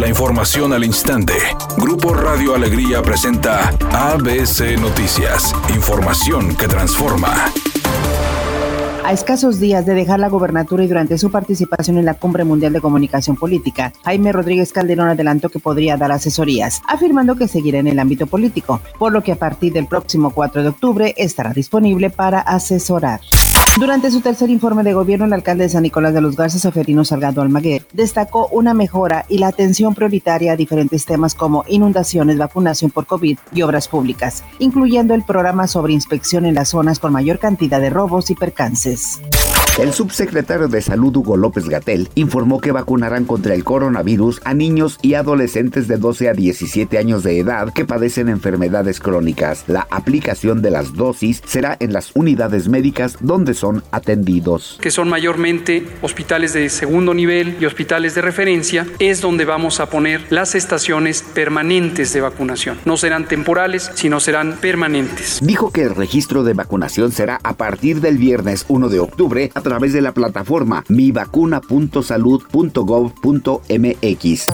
La información al instante. Grupo Radio Alegría presenta ABC Noticias. Información que transforma. A escasos días de dejar la gobernatura y durante su participación en la Cumbre Mundial de Comunicación Política, Jaime Rodríguez Calderón adelantó que podría dar asesorías, afirmando que seguirá en el ámbito político, por lo que a partir del próximo 4 de octubre estará disponible para asesorar. Durante su tercer informe de gobierno, el alcalde de San Nicolás de los Garza, Seferino Salgado Almaguer, destacó una mejora y la atención prioritaria a diferentes temas como inundaciones, vacunación por COVID y obras públicas, incluyendo el programa sobre inspección en las zonas con mayor cantidad de robos y percances. El subsecretario de Salud Hugo López Gatel informó que vacunarán contra el coronavirus a niños y adolescentes de 12 a 17 años de edad que padecen enfermedades crónicas. La aplicación de las dosis será en las unidades médicas donde son atendidos. Que son mayormente hospitales de segundo nivel y hospitales de referencia, es donde vamos a poner las estaciones permanentes de vacunación. No serán temporales, sino serán permanentes. Dijo que el registro de vacunación será a partir del viernes 1 de octubre a través de la plataforma mivacuna.salud.gov.mx.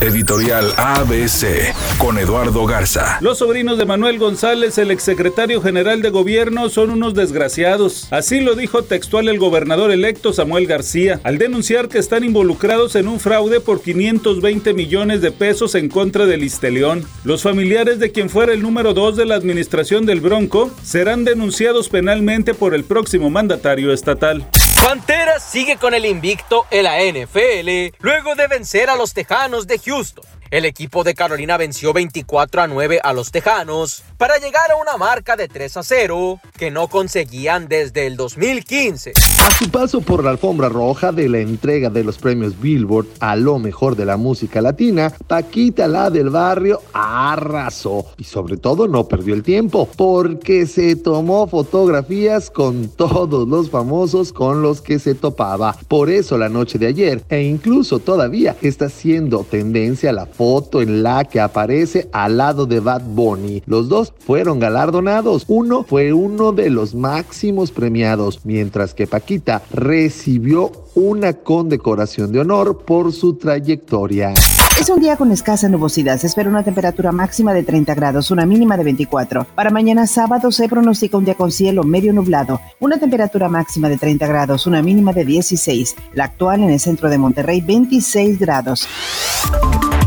Editorial ABC con Eduardo Garza. Los sobrinos de Manuel González, el exsecretario general de gobierno, son unos desgraciados. Así lo dijo textual el gobernador electo Samuel García, al denunciar que están involucrados en un fraude por 520 millones de pesos en contra del Isteleón. Los familiares de quien fuera el número 2 de la administración del Bronco serán denunciados penalmente por el próximo mandatario estatal. Panteras sigue con el invicto en la NFL luego de vencer a los Tejanos de Houston. El equipo de Carolina venció 24 a 9 a los Tejanos para llegar a una marca de 3 a 0 que no conseguían desde el 2015. A su paso por la alfombra roja de la entrega de los premios Billboard a lo mejor de la música latina, Paquita la del barrio arrasó y sobre todo no perdió el tiempo porque se tomó fotografías con todos los famosos con los que se topaba. Por eso la noche de ayer e incluso todavía está siendo tendencia la foto en la que aparece al lado de Bad Bunny. Los dos fueron galardonados. Uno fue uno de los máximos premiados, mientras que Paquita recibió una condecoración de honor por su trayectoria. Es un día con escasa nubosidad. Se espera una temperatura máxima de 30 grados, una mínima de 24. Para mañana sábado se pronostica un día con cielo medio nublado, una temperatura máxima de 30 grados, una mínima de 16. La actual en el centro de Monterrey, 26 grados.